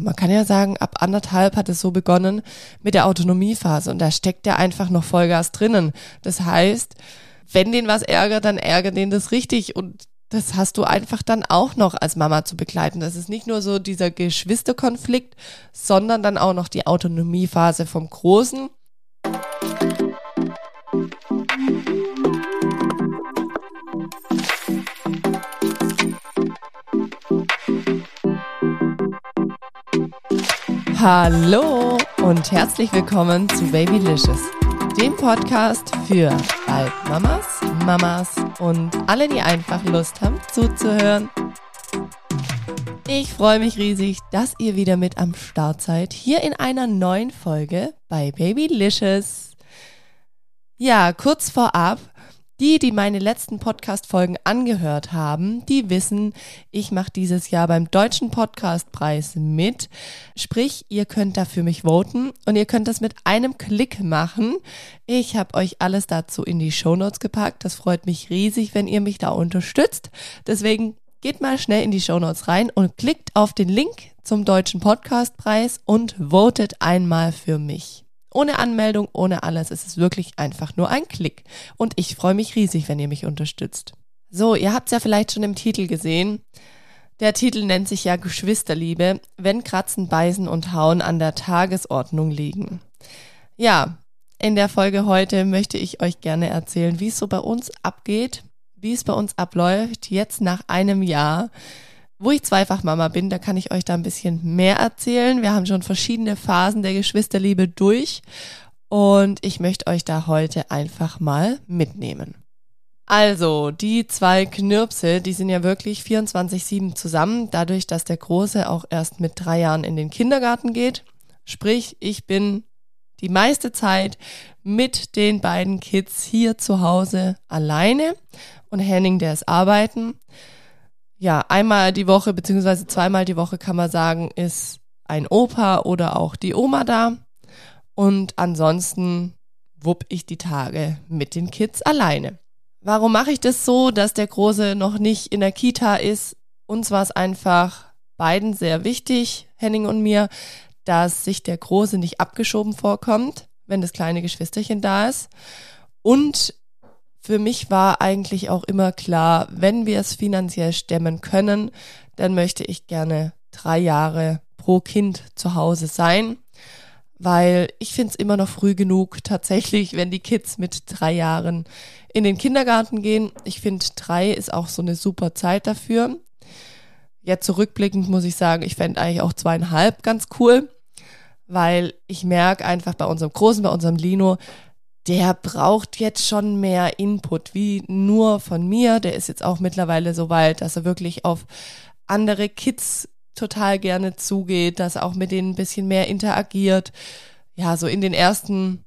man kann ja sagen, ab anderthalb hat es so begonnen mit der Autonomiephase und da steckt ja einfach noch Vollgas drinnen. Das heißt, wenn den was ärgert, dann ärgert den das richtig und das hast du einfach dann auch noch als Mama zu begleiten. Das ist nicht nur so dieser Geschwisterkonflikt, sondern dann auch noch die Autonomiephase vom Großen. Hallo und herzlich willkommen zu Babylicious, dem Podcast für Mamas, Mamas und alle, die einfach Lust haben zuzuhören. Ich freue mich riesig, dass ihr wieder mit am Start seid, hier in einer neuen Folge bei Babylicious. Ja, kurz vorab, die, die meine letzten Podcast-Folgen angehört haben, die wissen, ich mache dieses Jahr beim Deutschen Podcastpreis mit. Sprich, ihr könnt da für mich voten und ihr könnt das mit einem Klick machen. Ich habe euch alles dazu in die Show Notes gepackt. Das freut mich riesig, wenn ihr mich da unterstützt. Deswegen geht mal schnell in die Show Notes rein und klickt auf den Link zum Deutschen Podcastpreis und votet einmal für mich. Ohne Anmeldung, ohne alles. Es ist wirklich einfach nur ein Klick. Und ich freue mich riesig, wenn ihr mich unterstützt. So, ihr habt es ja vielleicht schon im Titel gesehen. Der Titel nennt sich ja Geschwisterliebe, wenn Kratzen, Beißen und Hauen an der Tagesordnung liegen. Ja, in der Folge heute möchte ich euch gerne erzählen, wie es so bei uns abgeht, wie es bei uns abläuft, jetzt nach einem Jahr wo ich zweifach Mama bin, da kann ich euch da ein bisschen mehr erzählen. Wir haben schon verschiedene Phasen der Geschwisterliebe durch und ich möchte euch da heute einfach mal mitnehmen. Also, die zwei Knirpse, die sind ja wirklich 24-7 zusammen, dadurch, dass der Große auch erst mit drei Jahren in den Kindergarten geht. Sprich, ich bin die meiste Zeit mit den beiden Kids hier zu Hause alleine und Henning, der ist arbeiten ja, einmal die Woche beziehungsweise zweimal die Woche kann man sagen, ist ein Opa oder auch die Oma da. Und ansonsten wupp ich die Tage mit den Kids alleine. Warum mache ich das so, dass der Große noch nicht in der Kita ist? Uns war es einfach beiden sehr wichtig, Henning und mir, dass sich der Große nicht abgeschoben vorkommt, wenn das kleine Geschwisterchen da ist. Und für mich war eigentlich auch immer klar, wenn wir es finanziell stemmen können, dann möchte ich gerne drei Jahre pro Kind zu Hause sein, weil ich finde es immer noch früh genug tatsächlich, wenn die Kids mit drei Jahren in den Kindergarten gehen. Ich finde, drei ist auch so eine super Zeit dafür. Jetzt zurückblickend muss ich sagen, ich fände eigentlich auch zweieinhalb ganz cool, weil ich merke einfach bei unserem Großen, bei unserem Lino, der braucht jetzt schon mehr Input, wie nur von mir. Der ist jetzt auch mittlerweile so weit, dass er wirklich auf andere Kids total gerne zugeht, dass er auch mit denen ein bisschen mehr interagiert. Ja, so in den ersten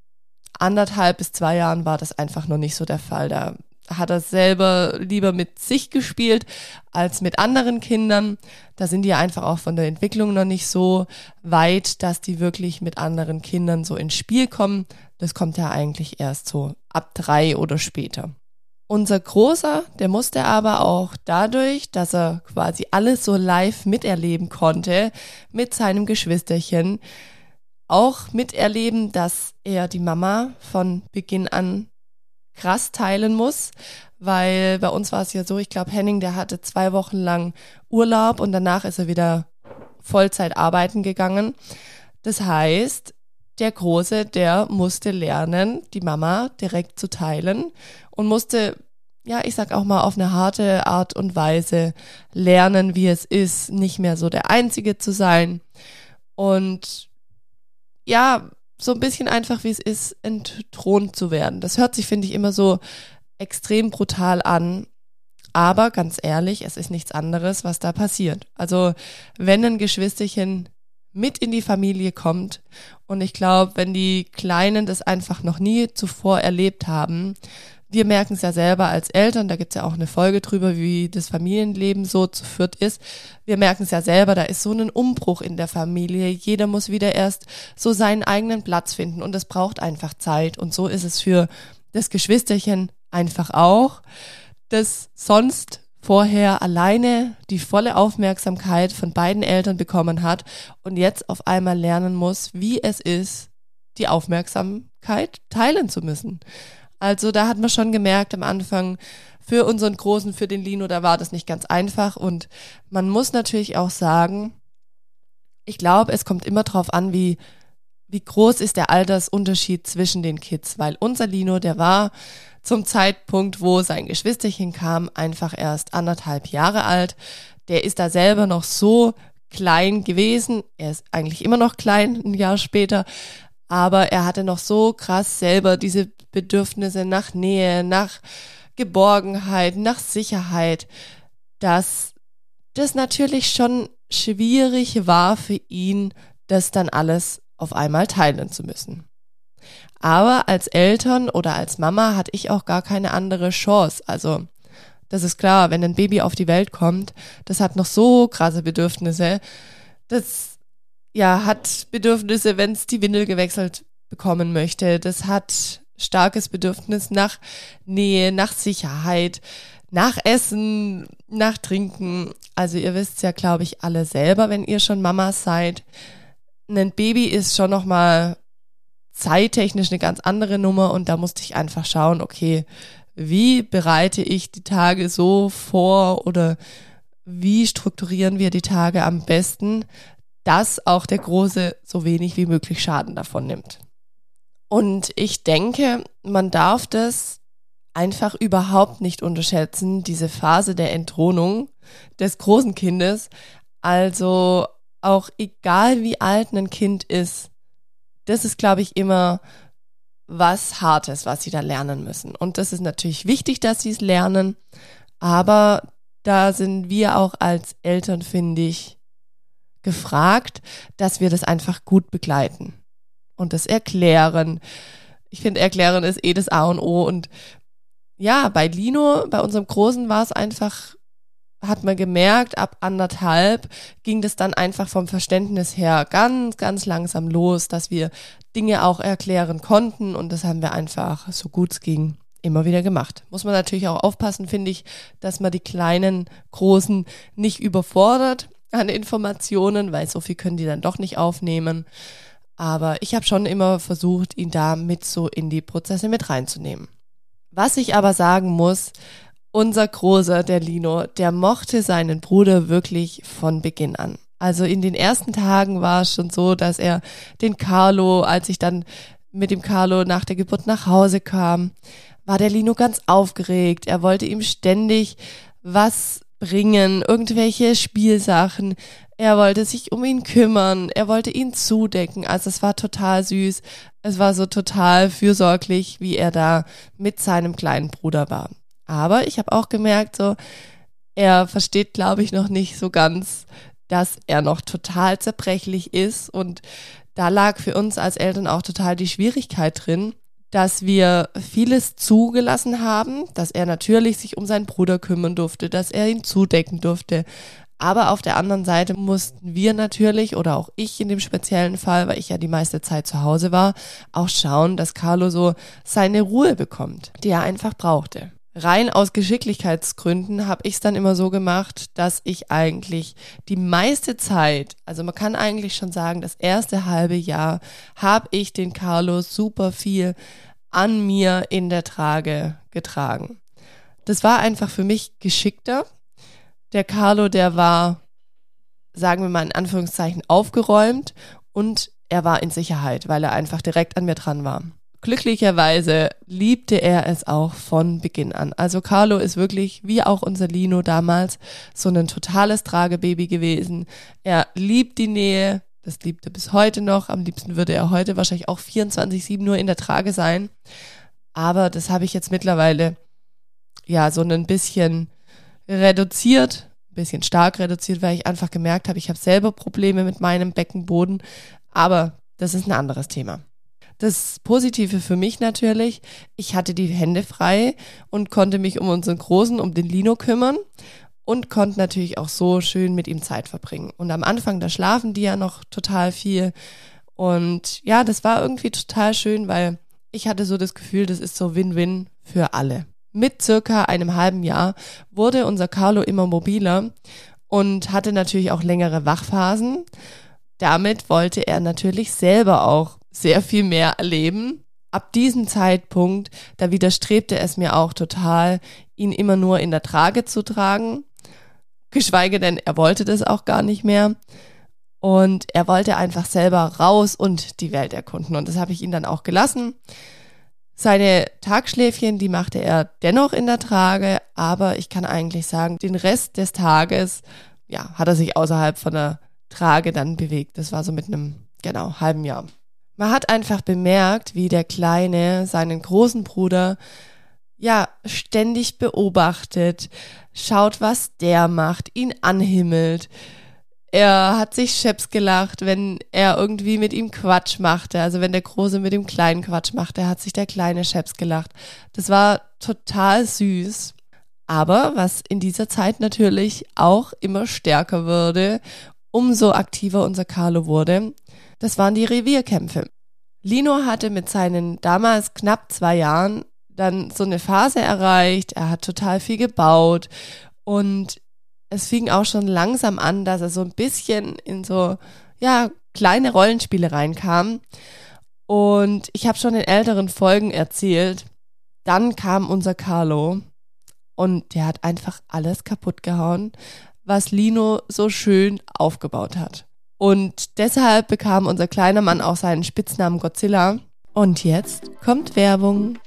anderthalb bis zwei Jahren war das einfach noch nicht so der Fall. Da hat er selber lieber mit sich gespielt als mit anderen Kindern. Da sind die einfach auch von der Entwicklung noch nicht so weit, dass die wirklich mit anderen Kindern so ins Spiel kommen. Das kommt ja eigentlich erst so ab drei oder später. Unser Großer, der musste aber auch dadurch, dass er quasi alles so live miterleben konnte mit seinem Geschwisterchen, auch miterleben, dass er die Mama von Beginn an krass teilen muss, weil bei uns war es ja so, ich glaube, Henning, der hatte zwei Wochen lang Urlaub und danach ist er wieder Vollzeit arbeiten gegangen. Das heißt, der Große, der musste lernen, die Mama direkt zu teilen und musste, ja, ich sag auch mal, auf eine harte Art und Weise lernen, wie es ist, nicht mehr so der Einzige zu sein. Und ja, so ein bisschen einfach, wie es ist, entthront zu werden. Das hört sich, finde ich, immer so extrem brutal an. Aber ganz ehrlich, es ist nichts anderes, was da passiert. Also, wenn ein Geschwisterchen mit in die Familie kommt. Und ich glaube, wenn die Kleinen das einfach noch nie zuvor erlebt haben, wir merken es ja selber als Eltern, da gibt's ja auch eine Folge drüber, wie das Familienleben so zu führt ist. Wir merken es ja selber, da ist so ein Umbruch in der Familie. Jeder muss wieder erst so seinen eigenen Platz finden und das braucht einfach Zeit. Und so ist es für das Geschwisterchen einfach auch, das sonst vorher alleine die volle Aufmerksamkeit von beiden Eltern bekommen hat und jetzt auf einmal lernen muss, wie es ist, die Aufmerksamkeit teilen zu müssen. Also da hat man schon gemerkt am Anfang, für unseren Großen, für den Lino, da war das nicht ganz einfach. Und man muss natürlich auch sagen, ich glaube, es kommt immer darauf an, wie, wie groß ist der Altersunterschied zwischen den Kids. Weil unser Lino, der war zum Zeitpunkt, wo sein Geschwisterchen kam, einfach erst anderthalb Jahre alt. Der ist da selber noch so klein gewesen. Er ist eigentlich immer noch klein, ein Jahr später. Aber er hatte noch so krass selber diese Bedürfnisse nach Nähe, nach Geborgenheit, nach Sicherheit, dass das natürlich schon schwierig war für ihn, das dann alles auf einmal teilen zu müssen. Aber als Eltern oder als Mama hatte ich auch gar keine andere Chance. Also, das ist klar, wenn ein Baby auf die Welt kommt, das hat noch so krasse Bedürfnisse. Das ja, hat Bedürfnisse, wenn es die Windel gewechselt bekommen möchte. Das hat starkes Bedürfnis nach Nähe, nach Sicherheit, nach Essen, nach Trinken. Also ihr wisst ja, glaube ich, alle selber, wenn ihr schon Mamas seid. Ein Baby ist schon nochmal zeittechnisch eine ganz andere Nummer und da musste ich einfach schauen, okay, wie bereite ich die Tage so vor oder wie strukturieren wir die Tage am besten, dass auch der Große so wenig wie möglich Schaden davon nimmt. Und ich denke, man darf das einfach überhaupt nicht unterschätzen, diese Phase der Entthronung des großen Kindes. Also auch egal wie alt ein Kind ist, das ist, glaube ich, immer was Hartes, was sie da lernen müssen. Und das ist natürlich wichtig, dass sie es lernen, aber da sind wir auch als Eltern, finde ich, gefragt, dass wir das einfach gut begleiten und das Erklären. Ich finde, Erklären ist eh das A und O. Und ja, bei Lino, bei unserem Großen war es einfach, hat man gemerkt, ab anderthalb ging das dann einfach vom Verständnis her ganz, ganz langsam los, dass wir Dinge auch erklären konnten. Und das haben wir einfach, so gut es ging, immer wieder gemacht. Muss man natürlich auch aufpassen, finde ich, dass man die kleinen, großen nicht überfordert an Informationen, weil so viel können die dann doch nicht aufnehmen. Aber ich habe schon immer versucht, ihn da mit so in die Prozesse mit reinzunehmen. Was ich aber sagen muss, unser Großer, der Lino, der mochte seinen Bruder wirklich von Beginn an. Also in den ersten Tagen war es schon so, dass er den Carlo, als ich dann mit dem Carlo nach der Geburt nach Hause kam, war der Lino ganz aufgeregt. Er wollte ihm ständig was bringen, irgendwelche Spielsachen, er wollte sich um ihn kümmern, er wollte ihn zudecken. Also es war total süß. Es war so total fürsorglich, wie er da mit seinem kleinen Bruder war. Aber ich habe auch gemerkt, so, er versteht, glaube ich, noch nicht so ganz, dass er noch total zerbrechlich ist. Und da lag für uns als Eltern auch total die Schwierigkeit drin, dass wir vieles zugelassen haben, dass er natürlich sich um seinen Bruder kümmern durfte, dass er ihn zudecken durfte, aber auf der anderen Seite mussten wir natürlich, oder auch ich in dem speziellen Fall, weil ich ja die meiste Zeit zu Hause war, auch schauen, dass Carlo so seine Ruhe bekommt, die er einfach brauchte. Rein aus Geschicklichkeitsgründen habe ich es dann immer so gemacht, dass ich eigentlich die meiste Zeit, also man kann eigentlich schon sagen, das erste halbe Jahr habe ich den Carlo super viel an mir in der Trage getragen. Das war einfach für mich geschickter, der Carlo, der war, sagen wir mal in Anführungszeichen, aufgeräumt und er war in Sicherheit, weil er einfach direkt an mir dran war. Glücklicherweise liebte er es auch von Beginn an. Also Carlo ist wirklich, wie auch unser Lino damals, so ein totales Tragebaby gewesen. Er liebt die Nähe, das liebt er bis heute noch. Am liebsten würde er heute wahrscheinlich auch 24-7 nur in der Trage sein. Aber das habe ich jetzt mittlerweile ja so ein bisschen reduziert, ein bisschen stark reduziert, weil ich einfach gemerkt habe, ich habe selber Probleme mit meinem Beckenboden. Aber das ist ein anderes Thema. Das Positive für mich natürlich, ich hatte die Hände frei und konnte mich um unseren Großen, um den Lino kümmern und konnte natürlich auch so schön mit ihm Zeit verbringen. Und am Anfang, da schlafen die ja noch total viel. Und ja, das war irgendwie total schön, weil ich hatte so das Gefühl, das ist so Win-Win für alle. mit circa einem halben Jahr wurde unser Carlo immer mobiler und hatte natürlich auch längere Wachphasen. Damit wollte er natürlich selber auch sehr viel mehr erleben. Ab diesem Zeitpunkt, da widerstrebte es mir auch total, ihn immer nur in der Trage zu tragen. Geschweige denn, er wollte das auch gar nicht mehr. Und er wollte einfach selber raus und die Welt erkunden. Und das habe ich ihn dann auch gelassen. Seine Tagschläfchen, die machte er dennoch in der Trage, aber ich kann eigentlich sagen, den Rest des Tages, ja, hat er sich außerhalb von der Trage dann bewegt. Das war so mit einem, genau, halben Jahr. Man hat einfach bemerkt, wie der Kleine seinen großen Bruder ja ständig beobachtet, schaut, was der macht, ihn anhimmelt, er hat sich scheps gelacht, wenn er irgendwie mit ihm Quatsch machte. Also wenn der Große mit dem Kleinen Quatsch machte, hat sich der Kleine scheps gelacht. Das war total süß. Aber was in dieser Zeit natürlich auch immer stärker wurde, umso aktiver unser Carlo wurde, das waren die Revierkämpfe. Lino hatte mit seinen damals knapp zwei Jahren dann so eine Phase erreicht. Er hat total viel gebaut und es fing auch schon langsam an, dass er so ein bisschen in so, ja, kleine Rollenspiele reinkam. Und ich habe schon in älteren Folgen erzählt, dann kam unser Carlo und der hat einfach alles kaputt gehauen, was Lino so schön aufgebaut hat. Und deshalb bekam unser kleiner Mann auch seinen Spitznamen Godzilla. Und jetzt kommt Werbung.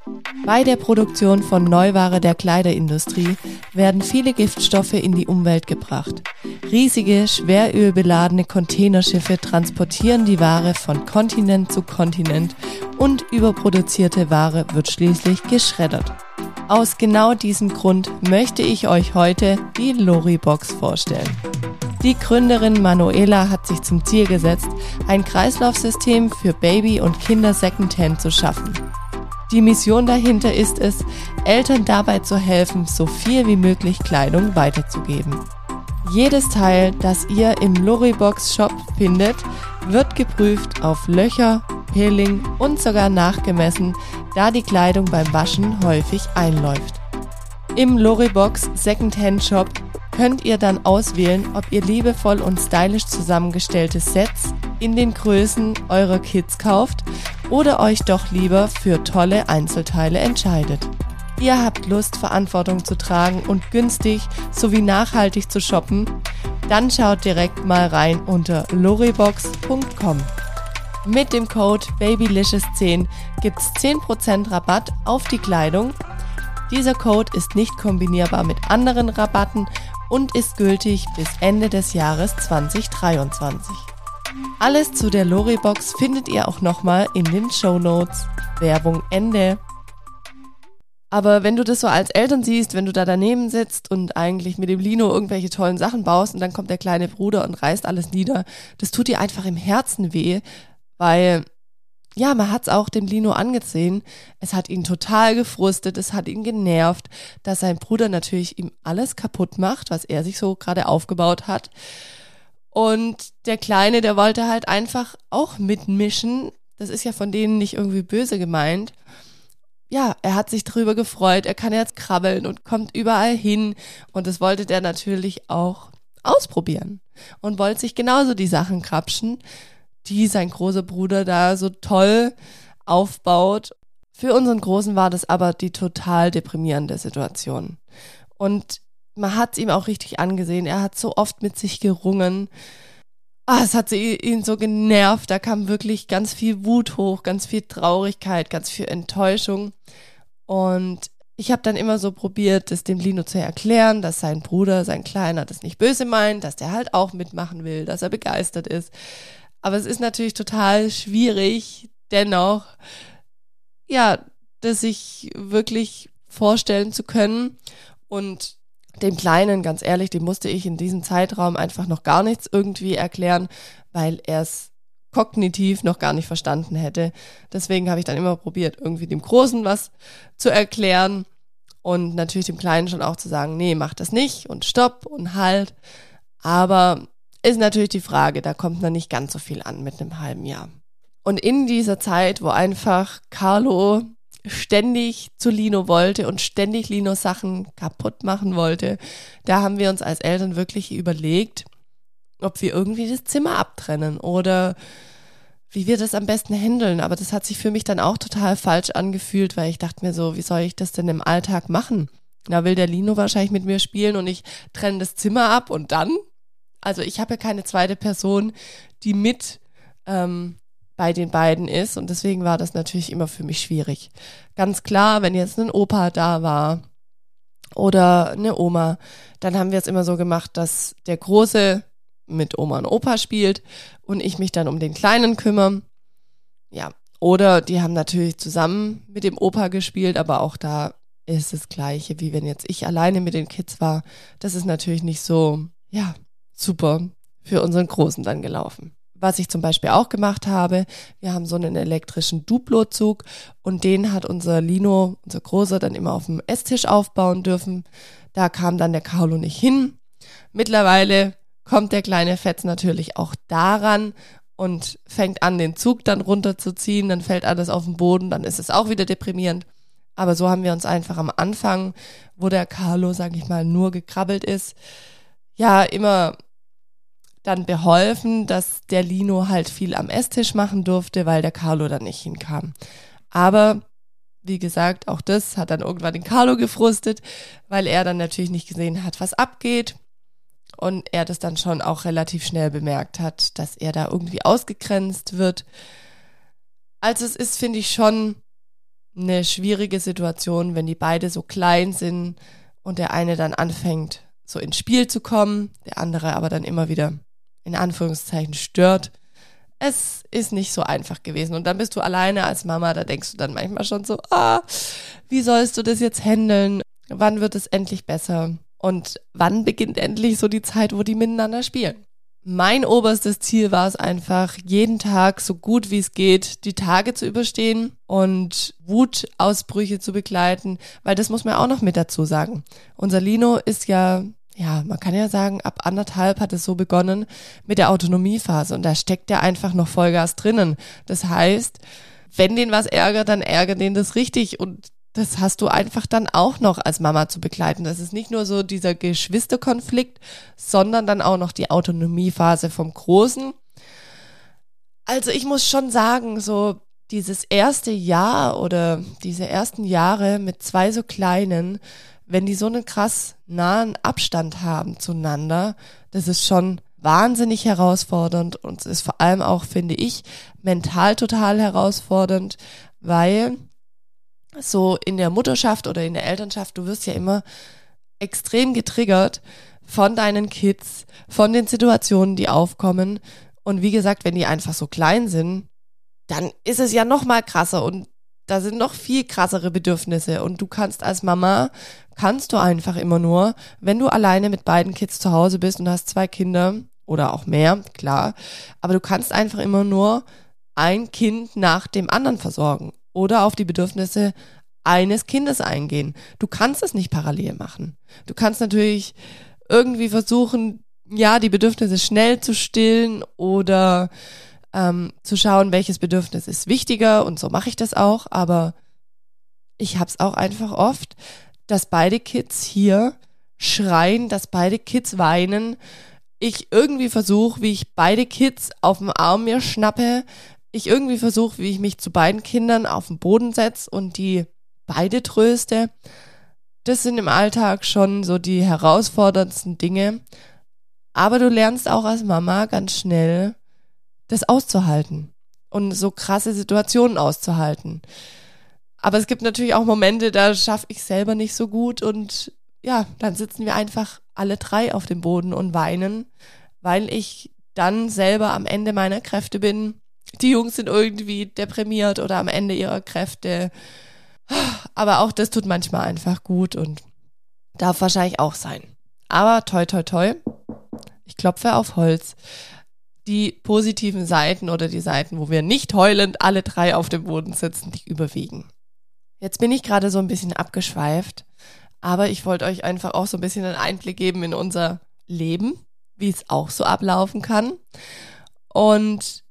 Bei der Produktion von Neuware der Kleiderindustrie werden viele Giftstoffe in die Umwelt gebracht. Riesige, schwerölbeladene Containerschiffe transportieren die Ware von Kontinent zu Kontinent und überproduzierte Ware wird schließlich geschreddert. Aus genau diesem Grund möchte ich euch heute die Lori-Box vorstellen. Die Gründerin Manuela hat sich zum Ziel gesetzt, ein Kreislaufsystem für Baby- und Kinder Secondhand zu schaffen. Die Mission dahinter ist es, Eltern dabei zu helfen, so viel wie möglich Kleidung weiterzugeben. Jedes Teil, das ihr im Loribox Shop findet, wird geprüft auf Löcher, Peeling und sogar nachgemessen, da die Kleidung beim Waschen häufig einläuft. Im Loribox Secondhand Shop könnt ihr dann auswählen, ob ihr liebevoll und stylisch zusammengestellte Sets in den Größen eurer Kids kauft oder euch doch lieber für tolle Einzelteile entscheidet. Ihr habt Lust, Verantwortung zu tragen und günstig sowie nachhaltig zu shoppen? Dann schaut direkt mal rein unter loribox.com. Mit dem Code BABYLICIOUS10 gibt's 10% Rabatt auf die Kleidung. Dieser Code ist nicht kombinierbar mit anderen Rabatten und ist gültig bis Ende des Jahres 2023. Alles zu der Loribox findet ihr auch nochmal in den Show Notes. Werbung Ende. Aber wenn du das so als Eltern siehst, wenn du da daneben sitzt und eigentlich mit dem Lino irgendwelche tollen Sachen baust und dann kommt der kleine Bruder und reißt alles nieder, das tut dir einfach im Herzen weh, weil ja, man hat's auch dem Lino angesehen. Es hat ihn total gefrustet, es hat ihn genervt, dass sein Bruder natürlich ihm alles kaputt macht, was er sich so gerade aufgebaut hat. Und der Kleine, der wollte halt einfach auch mitmischen. Das ist ja von denen nicht irgendwie böse gemeint. Ja, er hat sich drüber gefreut, er kann jetzt krabbeln und kommt überall hin. Und das wollte der natürlich auch ausprobieren. Und wollte sich genauso die Sachen krapschen die sein großer Bruder da so toll aufbaut. Für unseren Großen war das aber die total deprimierende Situation. Und man hat es ihm auch richtig angesehen. Er hat so oft mit sich gerungen. Ah, es hat ihn so genervt. Da kam wirklich ganz viel Wut hoch, ganz viel Traurigkeit, ganz viel Enttäuschung. Und ich habe dann immer so probiert, das dem Lino zu erklären, dass sein Bruder, sein Kleiner, das nicht böse meint, dass der halt auch mitmachen will, dass er begeistert ist. Aber es ist natürlich total schwierig, dennoch, ja, das sich wirklich vorstellen zu können. Und dem Kleinen, ganz ehrlich, dem musste ich in diesem Zeitraum einfach noch gar nichts irgendwie erklären, weil er es kognitiv noch gar nicht verstanden hätte. Deswegen habe ich dann immer probiert, irgendwie dem Großen was zu erklären und natürlich dem Kleinen schon auch zu sagen, nee, mach das nicht und stopp und halt. Aber ist natürlich die Frage, da kommt noch nicht ganz so viel an mit einem halben Jahr. Und in dieser Zeit, wo einfach Carlo ständig zu Lino wollte und ständig Lino Sachen kaputt machen wollte, da haben wir uns als Eltern wirklich überlegt, ob wir irgendwie das Zimmer abtrennen oder wie wir das am besten handeln. Aber das hat sich für mich dann auch total falsch angefühlt, weil ich dachte mir so, wie soll ich das denn im Alltag machen? Da will der Lino wahrscheinlich mit mir spielen und ich trenne das Zimmer ab und dann? Also ich habe ja keine zweite Person, die mit ähm, bei den beiden ist und deswegen war das natürlich immer für mich schwierig. Ganz klar, wenn jetzt ein Opa da war oder eine Oma, dann haben wir es immer so gemacht, dass der Große mit Oma und Opa spielt und ich mich dann um den Kleinen kümmere. Ja, oder die haben natürlich zusammen mit dem Opa gespielt, aber auch da ist das Gleiche, wie wenn jetzt ich alleine mit den Kids war. Das ist natürlich nicht so, ja, super für unseren Großen dann gelaufen. Was ich zum Beispiel auch gemacht habe, wir haben so einen elektrischen Duplo-Zug und den hat unser Lino, unser Großer, dann immer auf dem Esstisch aufbauen dürfen. Da kam dann der Carlo nicht hin. Mittlerweile kommt der kleine Fetz natürlich auch daran und fängt an, den Zug dann runterzuziehen, dann fällt alles auf den Boden, dann ist es auch wieder deprimierend. Aber so haben wir uns einfach am Anfang, wo der Carlo, sag ich mal, nur gekrabbelt ist, ja, immer dann beholfen, dass der Lino halt viel am Esstisch machen durfte, weil der Carlo dann nicht hinkam. Aber wie gesagt, auch das hat dann irgendwann den Carlo gefrustet, weil er dann natürlich nicht gesehen hat, was abgeht und er das dann schon auch relativ schnell bemerkt hat, dass er da irgendwie ausgegrenzt wird. Also es ist, finde ich, schon eine schwierige Situation, wenn die beide so klein sind und der eine dann anfängt, so ins Spiel zu kommen, der andere aber dann immer wieder in Anführungszeichen stört. Es ist nicht so einfach gewesen. Und dann bist du alleine als Mama, da denkst du dann manchmal schon so, ah, wie sollst du das jetzt handeln? Wann wird es endlich besser? Und wann beginnt endlich so die Zeit, wo die miteinander spielen? Mein oberstes Ziel war es einfach, jeden Tag so gut wie es geht, die Tage zu überstehen und Wutausbrüche zu begleiten, weil das muss man auch noch mit dazu sagen. Unser Lino ist ja, ja, man kann ja sagen, ab anderthalb hat es so begonnen mit der Autonomiephase und da steckt ja einfach noch Vollgas drinnen. Das heißt, wenn den was ärgert, dann ärgert den das richtig und das hast du einfach dann auch noch als Mama zu begleiten. Das ist nicht nur so dieser Geschwisterkonflikt, sondern dann auch noch die Autonomiephase vom Großen. Also ich muss schon sagen, so dieses erste Jahr oder diese ersten Jahre mit zwei so kleinen, wenn die so einen krass nahen Abstand haben zueinander, das ist schon wahnsinnig herausfordernd und es ist vor allem auch, finde ich, mental total herausfordernd, weil so in der Mutterschaft oder in der Elternschaft, du wirst ja immer extrem getriggert von deinen Kids, von den Situationen, die aufkommen. Und wie gesagt, wenn die einfach so klein sind, dann ist es ja noch mal krasser und da sind noch viel krassere Bedürfnisse und du kannst als Mama kannst du einfach immer nur, wenn du alleine mit beiden Kids zu Hause bist und hast zwei Kinder oder auch mehr, klar, aber du kannst einfach immer nur ein Kind nach dem anderen versorgen oder auf die Bedürfnisse eines Kindes eingehen. Du kannst es nicht parallel machen. Du kannst natürlich irgendwie versuchen, ja, die Bedürfnisse schnell zu stillen oder ähm, zu schauen, welches Bedürfnis ist wichtiger und so mache ich das auch, aber ich habe es auch einfach oft, dass beide Kids hier schreien, dass beide Kids weinen. Ich irgendwie versuche, wie ich beide Kids auf dem Arm mir schnappe, ich irgendwie versuche, wie ich mich zu beiden Kindern auf den Boden setze und die beide tröste. Das sind im Alltag schon so die herausforderndsten Dinge. Aber du lernst auch als Mama ganz schnell, das auszuhalten und so krasse Situationen auszuhalten. Aber es gibt natürlich auch Momente, da schaffe ich selber nicht so gut und ja, dann sitzen wir einfach alle drei auf dem Boden und weinen, weil ich dann selber am Ende meiner Kräfte bin die Jungs sind irgendwie deprimiert oder am Ende ihrer Kräfte. Aber auch das tut manchmal einfach gut und darf wahrscheinlich auch sein. Aber toi, toi, toi. Ich klopfe auf Holz. Die positiven Seiten oder die Seiten, wo wir nicht heulend alle drei auf dem Boden sitzen, die überwiegen. Jetzt bin ich gerade so ein bisschen abgeschweift, aber ich wollte euch einfach auch so ein bisschen einen Einblick geben in unser Leben, wie es auch so ablaufen kann. Und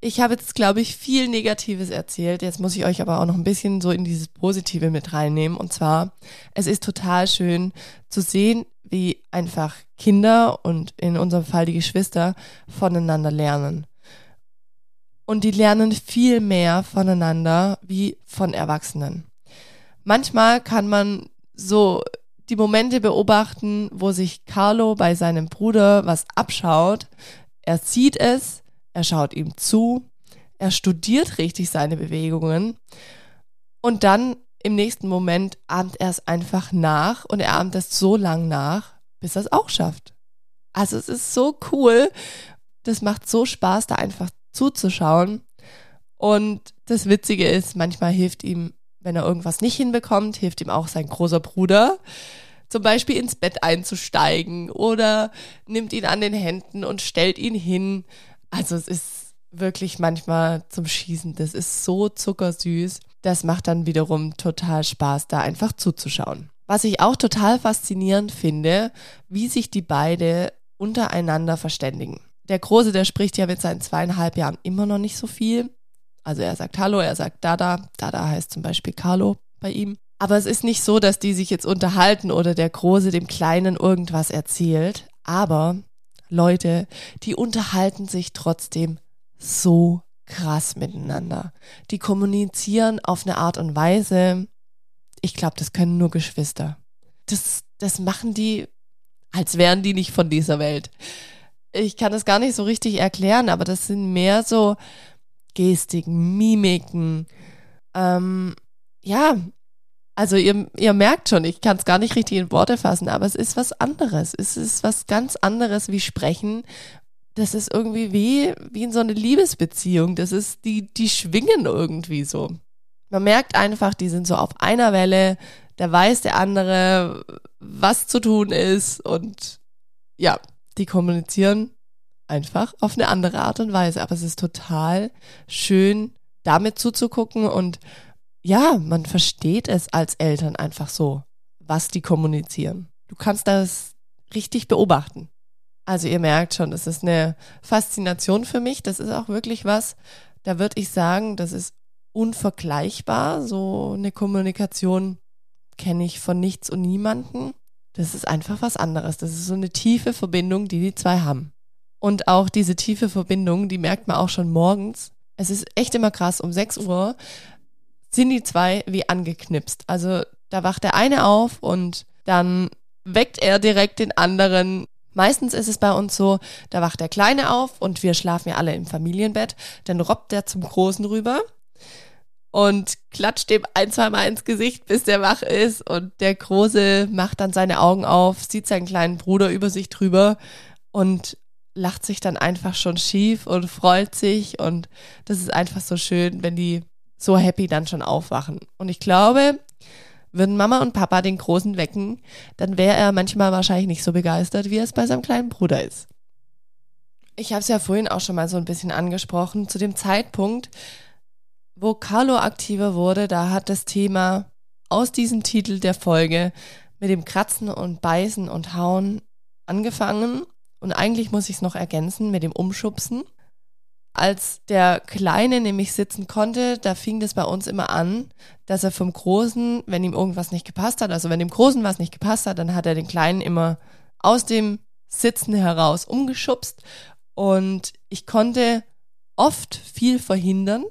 ich habe jetzt, glaube ich, viel Negatives erzählt. Jetzt muss ich euch aber auch noch ein bisschen so in dieses Positive mit reinnehmen. Und zwar, es ist total schön zu sehen, wie einfach Kinder und in unserem Fall die Geschwister voneinander lernen. Und die lernen viel mehr voneinander wie von Erwachsenen. Manchmal kann man so die Momente beobachten, wo sich Carlo bei seinem Bruder was abschaut. Er sieht es, er schaut ihm zu, er studiert richtig seine Bewegungen und dann im nächsten Moment ahmt er es einfach nach und er ahmt es so lang nach, bis er es auch schafft. Also es ist so cool. Das macht so Spaß, da einfach zuzuschauen. Und das Witzige ist, manchmal hilft ihm, wenn er irgendwas nicht hinbekommt, hilft ihm auch sein großer Bruder. Zum Beispiel ins Bett einzusteigen oder nimmt ihn an den Händen und stellt ihn hin. Also es ist wirklich manchmal zum Schießen. Das ist so zuckersüß. Das macht dann wiederum total Spaß, da einfach zuzuschauen. Was ich auch total faszinierend finde, wie sich die beide untereinander verständigen. Der Große, der spricht ja mit seinen zweieinhalb Jahren immer noch nicht so viel. Also er sagt Hallo, er sagt Dada. Dada heißt zum Beispiel Carlo bei ihm. Aber es ist nicht so, dass die sich jetzt unterhalten oder der Große dem Kleinen irgendwas erzählt. Aber Leute, die unterhalten sich trotzdem so krass miteinander. Die kommunizieren auf eine Art und Weise, ich glaube, das können nur Geschwister. Das, das machen die, als wären die nicht von dieser Welt. Ich kann das gar nicht so richtig erklären, aber das sind mehr so Gestiken, Mimiken. Ähm, ja, also ihr, ihr merkt schon, ich kann es gar nicht richtig in Worte fassen, aber es ist was anderes. Es ist was ganz anderes wie Sprechen. Das ist irgendwie wie, wie in so eine Liebesbeziehung. Das ist, die, die schwingen irgendwie so. Man merkt einfach, die sind so auf einer Welle. Da weiß der andere, was zu tun ist. Und ja, die kommunizieren einfach auf eine andere Art und Weise. Aber es ist total schön, damit zuzugucken und ja, man versteht es als Eltern einfach so, was die kommunizieren. Du kannst das richtig beobachten. Also ihr merkt schon, das ist eine Faszination für mich. Das ist auch wirklich was, da würde ich sagen, das ist unvergleichbar. So eine Kommunikation kenne ich von nichts und niemanden. Das ist einfach was anderes. Das ist so eine tiefe Verbindung, die die zwei haben. Und auch diese tiefe Verbindung, die merkt man auch schon morgens. Es ist echt immer krass. Um 6 Uhr sind die zwei wie angeknipst. Also da wacht der eine auf und dann weckt er direkt den anderen. Meistens ist es bei uns so, da wacht der Kleine auf und wir schlafen ja alle im Familienbett. Dann robbt der zum Großen rüber und klatscht dem ein, zwei Mal ins Gesicht, bis der wach ist. Und der Große macht dann seine Augen auf, sieht seinen kleinen Bruder über sich drüber und lacht sich dann einfach schon schief und freut sich. Und das ist einfach so schön, wenn die so happy dann schon aufwachen. Und ich glaube, würden Mama und Papa den Großen wecken, dann wäre er manchmal wahrscheinlich nicht so begeistert, wie er es bei seinem kleinen Bruder ist. Ich habe es ja vorhin auch schon mal so ein bisschen angesprochen. Zu dem Zeitpunkt, wo Carlo aktiver wurde, da hat das Thema aus diesem Titel der Folge mit dem Kratzen und Beißen und Hauen angefangen. Und eigentlich muss ich es noch ergänzen mit dem Umschubsen. Als der Kleine nämlich sitzen konnte, da fing das bei uns immer an, dass er vom Großen, wenn ihm irgendwas nicht gepasst hat, also wenn dem Großen was nicht gepasst hat, dann hat er den Kleinen immer aus dem Sitzen heraus umgeschubst und ich konnte oft viel verhindern,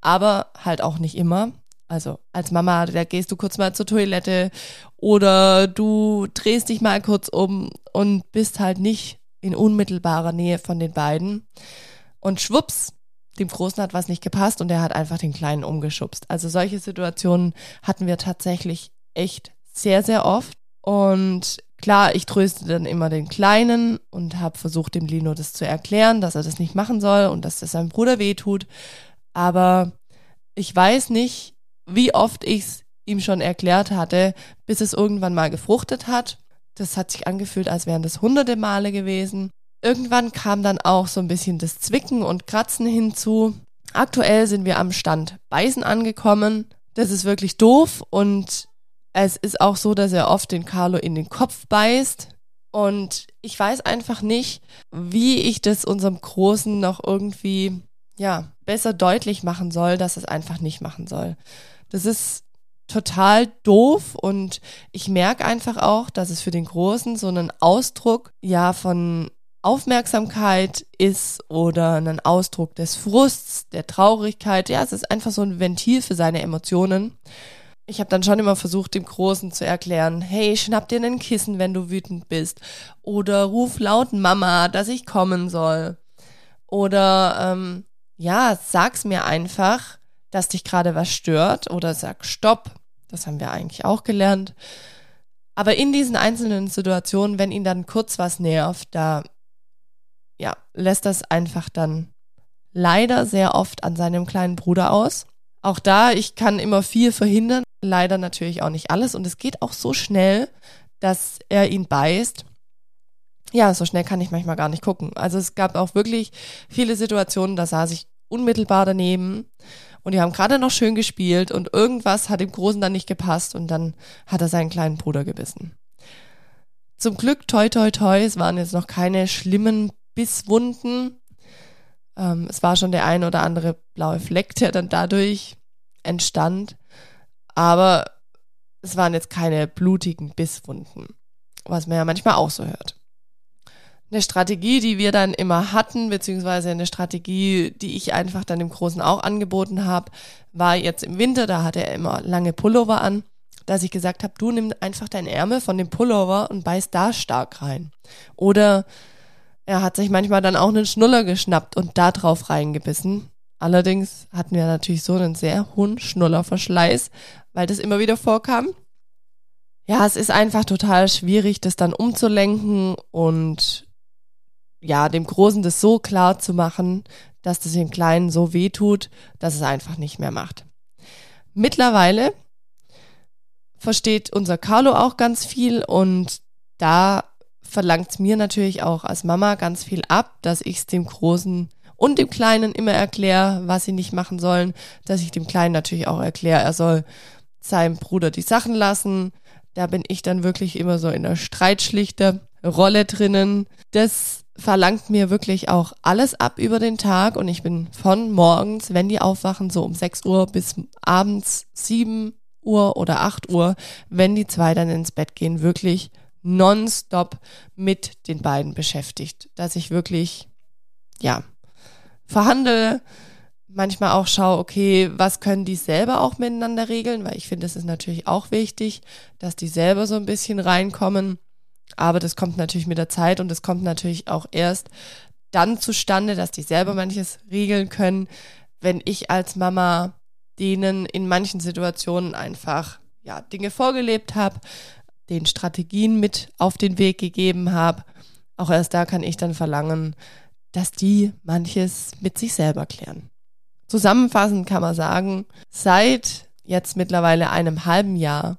aber halt auch nicht immer. Also als Mama, da gehst du kurz mal zur Toilette oder du drehst dich mal kurz um und bist halt nicht in unmittelbarer Nähe von den beiden. Und schwupps, dem Großen hat was nicht gepasst und er hat einfach den Kleinen umgeschubst. Also solche Situationen hatten wir tatsächlich echt sehr, sehr oft. Und klar, ich tröste dann immer den Kleinen und habe versucht, dem Lino das zu erklären, dass er das nicht machen soll und dass das seinem Bruder wehtut. Aber ich weiß nicht, wie oft ich es ihm schon erklärt hatte, bis es irgendwann mal gefruchtet hat. Das hat sich angefühlt, als wären das hunderte Male gewesen. Irgendwann kam dann auch so ein bisschen das Zwicken und Kratzen hinzu. Aktuell sind wir am Stand Beißen angekommen. Das ist wirklich doof und es ist auch so, dass er oft den Carlo in den Kopf beißt. Und ich weiß einfach nicht, wie ich das unserem Großen noch irgendwie ja, besser deutlich machen soll, dass es einfach nicht machen soll. Das ist total doof und ich merke einfach auch, dass es für den Großen so einen Ausdruck ja von Aufmerksamkeit ist oder ein Ausdruck des Frusts, der Traurigkeit. Ja, es ist einfach so ein Ventil für seine Emotionen. Ich habe dann schon immer versucht, dem Großen zu erklären, hey, schnapp dir ein Kissen, wenn du wütend bist. Oder ruf laut Mama, dass ich kommen soll. Oder ähm, ja, sag's mir einfach, dass dich gerade was stört. Oder sag Stopp. Das haben wir eigentlich auch gelernt. Aber in diesen einzelnen Situationen, wenn ihn dann kurz was nervt, da ja, lässt das einfach dann leider sehr oft an seinem kleinen Bruder aus. Auch da, ich kann immer viel verhindern, leider natürlich auch nicht alles. Und es geht auch so schnell, dass er ihn beißt. Ja, so schnell kann ich manchmal gar nicht gucken. Also es gab auch wirklich viele Situationen, da saß ich unmittelbar daneben und die haben gerade noch schön gespielt und irgendwas hat dem Großen dann nicht gepasst und dann hat er seinen kleinen Bruder gebissen. Zum Glück, toi, toi, toi, es waren jetzt noch keine schlimmen Bisswunden. Ähm, es war schon der ein oder andere blaue Fleck, der dann dadurch entstand. Aber es waren jetzt keine blutigen Bisswunden, was man ja manchmal auch so hört. Eine Strategie, die wir dann immer hatten, beziehungsweise eine Strategie, die ich einfach dann im Großen auch angeboten habe, war jetzt im Winter, da hatte er immer lange Pullover an, dass ich gesagt habe, du nimm einfach deinen Ärmel von dem Pullover und beiß da stark rein. Oder er hat sich manchmal dann auch einen Schnuller geschnappt und da drauf reingebissen. Allerdings hatten wir natürlich so einen sehr hohen Schnullerverschleiß, weil das immer wieder vorkam. Ja, es ist einfach total schwierig, das dann umzulenken und ja, dem Großen das so klar zu machen, dass das dem Kleinen so weh tut, dass es einfach nicht mehr macht. Mittlerweile versteht unser Carlo auch ganz viel und da verlangt es mir natürlich auch als Mama ganz viel ab, dass ich es dem Großen und dem Kleinen immer erkläre, was sie nicht machen sollen, dass ich dem Kleinen natürlich auch erkläre, er soll seinem Bruder die Sachen lassen. Da bin ich dann wirklich immer so in der Streitschlichter Rolle drinnen. Das verlangt mir wirklich auch alles ab über den Tag und ich bin von morgens, wenn die aufwachen, so um 6 Uhr bis abends 7 Uhr oder 8 Uhr, wenn die zwei dann ins Bett gehen, wirklich nonstop mit den beiden beschäftigt, dass ich wirklich, ja, verhandle, manchmal auch schaue, okay, was können die selber auch miteinander regeln, weil ich finde, es ist natürlich auch wichtig, dass die selber so ein bisschen reinkommen. Aber das kommt natürlich mit der Zeit und es kommt natürlich auch erst dann zustande, dass die selber manches regeln können, wenn ich als Mama denen in manchen Situationen einfach ja Dinge vorgelebt habe, den Strategien mit auf den Weg gegeben habe, auch erst da kann ich dann verlangen, dass die manches mit sich selber klären. Zusammenfassend kann man sagen, seit jetzt mittlerweile einem halben Jahr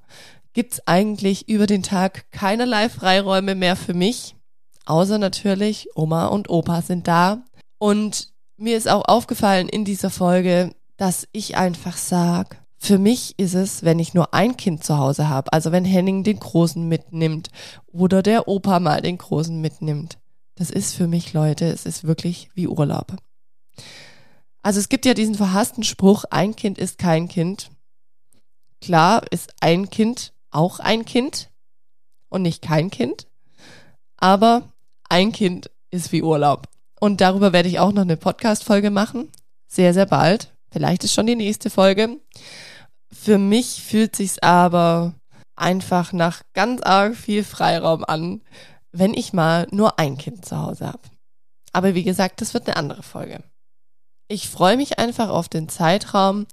gibt's eigentlich über den Tag keinerlei Freiräume mehr für mich, außer natürlich Oma und Opa sind da. Und mir ist auch aufgefallen in dieser Folge, dass ich einfach sag, für mich ist es, wenn ich nur ein Kind zu Hause habe, also wenn Henning den Großen mitnimmt oder der Opa mal den Großen mitnimmt. Das ist für mich, Leute, es ist wirklich wie Urlaub. Also es gibt ja diesen verhassten Spruch, ein Kind ist kein Kind. Klar ist ein Kind auch ein Kind und nicht kein Kind, aber ein Kind ist wie Urlaub. Und darüber werde ich auch noch eine Podcast-Folge machen. Sehr, sehr bald. Vielleicht ist schon die nächste Folge. Für mich fühlt sich's aber einfach nach ganz arg viel Freiraum an, wenn ich mal nur ein Kind zu Hause habe. Aber wie gesagt, das wird eine andere Folge. Ich freue mich einfach auf den Zeitraum,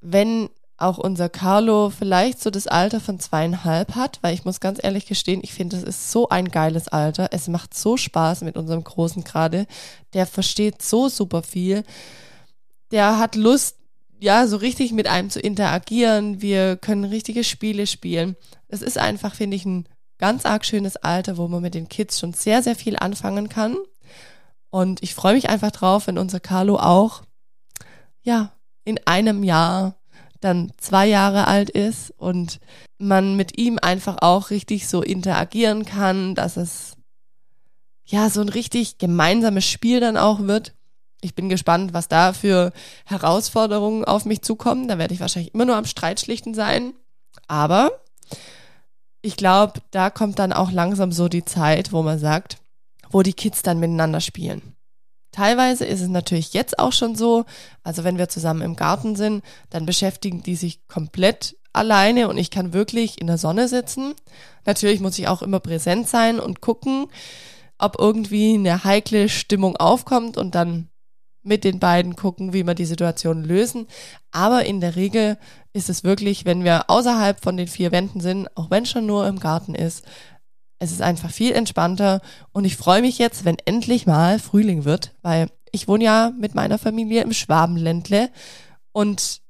wenn auch unser Carlo vielleicht so das Alter von zweieinhalb hat, weil ich muss ganz ehrlich gestehen, ich finde, das ist so ein geiles Alter. Es macht so Spaß mit unserem Großen gerade. Der versteht so super viel. Der hat Lust, ja, so richtig mit einem zu interagieren. Wir können richtige Spiele spielen. Es ist einfach, finde ich, ein ganz arg schönes Alter, wo man mit den Kids schon sehr, sehr viel anfangen kann. Und ich freue mich einfach drauf, wenn unser Carlo auch, ja, in einem Jahr dann zwei Jahre alt ist und man mit ihm einfach auch richtig so interagieren kann, dass es ja so ein richtig gemeinsames Spiel dann auch wird Ich bin gespannt, was da für Herausforderungen auf mich zukommen. Da werde ich wahrscheinlich immer nur am Streitschlichten sein. Aber ich glaube, da kommt dann auch langsam so die Zeit, wo man sagt, wo die Kids dann miteinander spielen. Teilweise ist es natürlich jetzt auch schon so, also wenn wir zusammen im Garten sind, dann beschäftigen die sich komplett alleine und ich kann wirklich in der Sonne sitzen. Natürlich muss ich auch immer präsent sein und gucken, ob irgendwie eine heikle Stimmung aufkommt und dann mit den beiden gucken, wie wir die Situation lösen. Aber in der Regel ist es wirklich, wenn wir außerhalb von den vier Wänden sind, auch wenn schon nur im Garten ist, es ist einfach viel entspannter und ich freue mich jetzt, wenn endlich mal Frühling wird, weil ich wohne ja mit meiner Familie im Schwabenländle und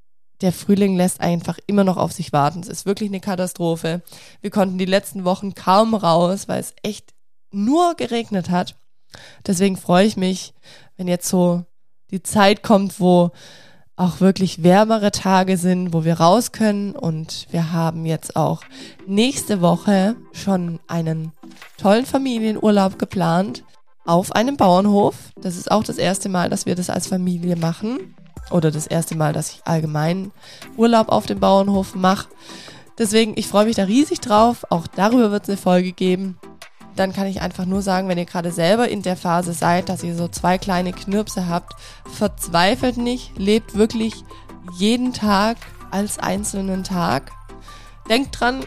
der Frühling lässt einfach immer noch auf sich warten. Es ist wirklich eine Katastrophe. Wir konnten die letzten Wochen kaum raus, weil es echt nur geregnet hat. Deswegen freue ich mich, wenn jetzt so die Zeit kommt, wo auch wirklich wärmere Tage sind, wo wir raus können. Und wir haben jetzt auch nächste Woche schon einen tollen Familienurlaub geplant auf einem Bauernhof. Das ist auch das erste Mal, dass wir das als Familie machen. Oder das erste Mal, dass ich allgemein Urlaub auf dem Bauernhof mache. Deswegen, ich freue mich da riesig drauf. Auch darüber wird es eine Folge geben dann kann ich einfach nur sagen, wenn ihr gerade selber in der Phase seid, dass ihr so zwei kleine Knirpse habt, verzweifelt nicht, lebt wirklich jeden Tag als einzelnen Tag. Denkt dran,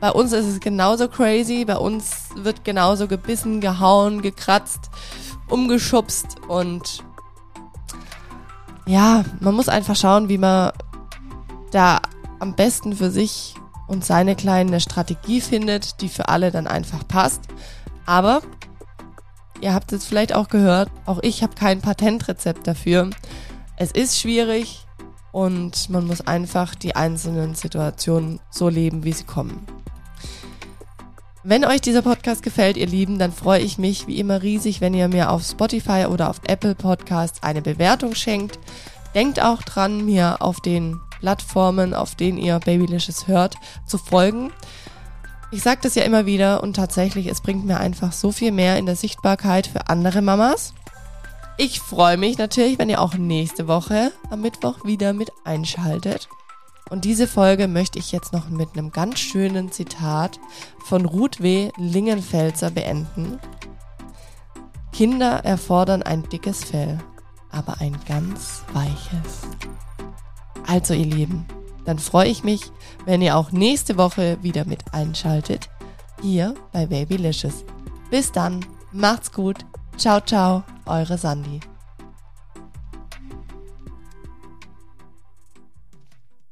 bei uns ist es genauso crazy, bei uns wird genauso gebissen, gehauen, gekratzt, umgeschubst und ja, man muss einfach schauen, wie man da am besten für sich und seine kleine Strategie findet, die für alle dann einfach passt. Aber ihr habt es vielleicht auch gehört, auch ich habe kein Patentrezept dafür. Es ist schwierig und man muss einfach die einzelnen Situationen so leben, wie sie kommen. Wenn euch dieser Podcast gefällt, ihr Lieben, dann freue ich mich wie immer riesig, wenn ihr mir auf Spotify oder auf Apple Podcasts eine Bewertung schenkt. Denkt auch dran, mir auf den Plattformen, auf denen ihr Babylicious hört, zu folgen. Ich sage das ja immer wieder und tatsächlich, es bringt mir einfach so viel mehr in der Sichtbarkeit für andere Mamas. Ich freue mich natürlich, wenn ihr auch nächste Woche am Mittwoch wieder mit einschaltet. Und diese Folge möchte ich jetzt noch mit einem ganz schönen Zitat von Ruth W. Lingenfelser beenden. Kinder erfordern ein dickes Fell, aber ein ganz weiches. Also ihr Lieben, dann freue ich mich, wenn ihr auch nächste Woche wieder mit einschaltet, hier bei Babylicious. Bis dann, macht's gut, ciao ciao, eure Sandy.